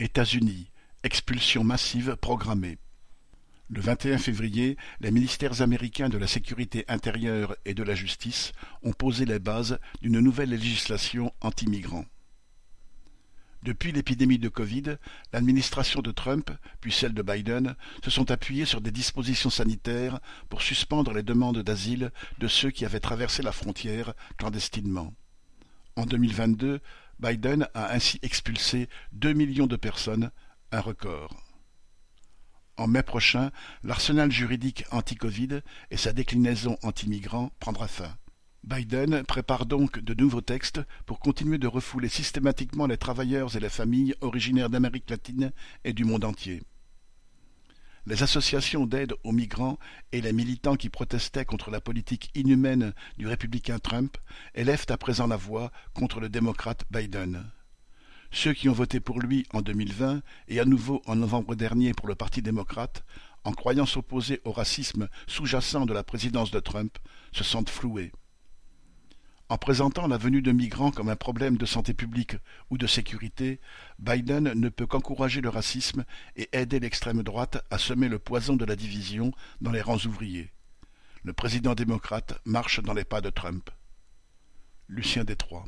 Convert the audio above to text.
États-Unis, expulsion massive programmée. Le 21 février, les ministères américains de la Sécurité intérieure et de la Justice ont posé les bases d'une nouvelle législation anti-migrants. Depuis l'épidémie de Covid, l'administration de Trump, puis celle de Biden, se sont appuyées sur des dispositions sanitaires pour suspendre les demandes d'asile de ceux qui avaient traversé la frontière clandestinement. En 2022, Biden a ainsi expulsé deux millions de personnes, un record. En mai prochain, l'arsenal juridique anti-Covid et sa déclinaison anti-migrants prendra fin. Biden prépare donc de nouveaux textes pour continuer de refouler systématiquement les travailleurs et les familles originaires d'Amérique latine et du monde entier. Les associations d'aide aux migrants et les militants qui protestaient contre la politique inhumaine du républicain Trump élèvent à présent la voix contre le démocrate Biden. Ceux qui ont voté pour lui en 2020 et à nouveau en novembre dernier pour le Parti démocrate, en croyant s'opposer au racisme sous-jacent de la présidence de Trump, se sentent floués. En présentant la venue de migrants comme un problème de santé publique ou de sécurité, Biden ne peut qu'encourager le racisme et aider l'extrême droite à semer le poison de la division dans les rangs ouvriers. Le président démocrate marche dans les pas de Trump. Lucien Détroit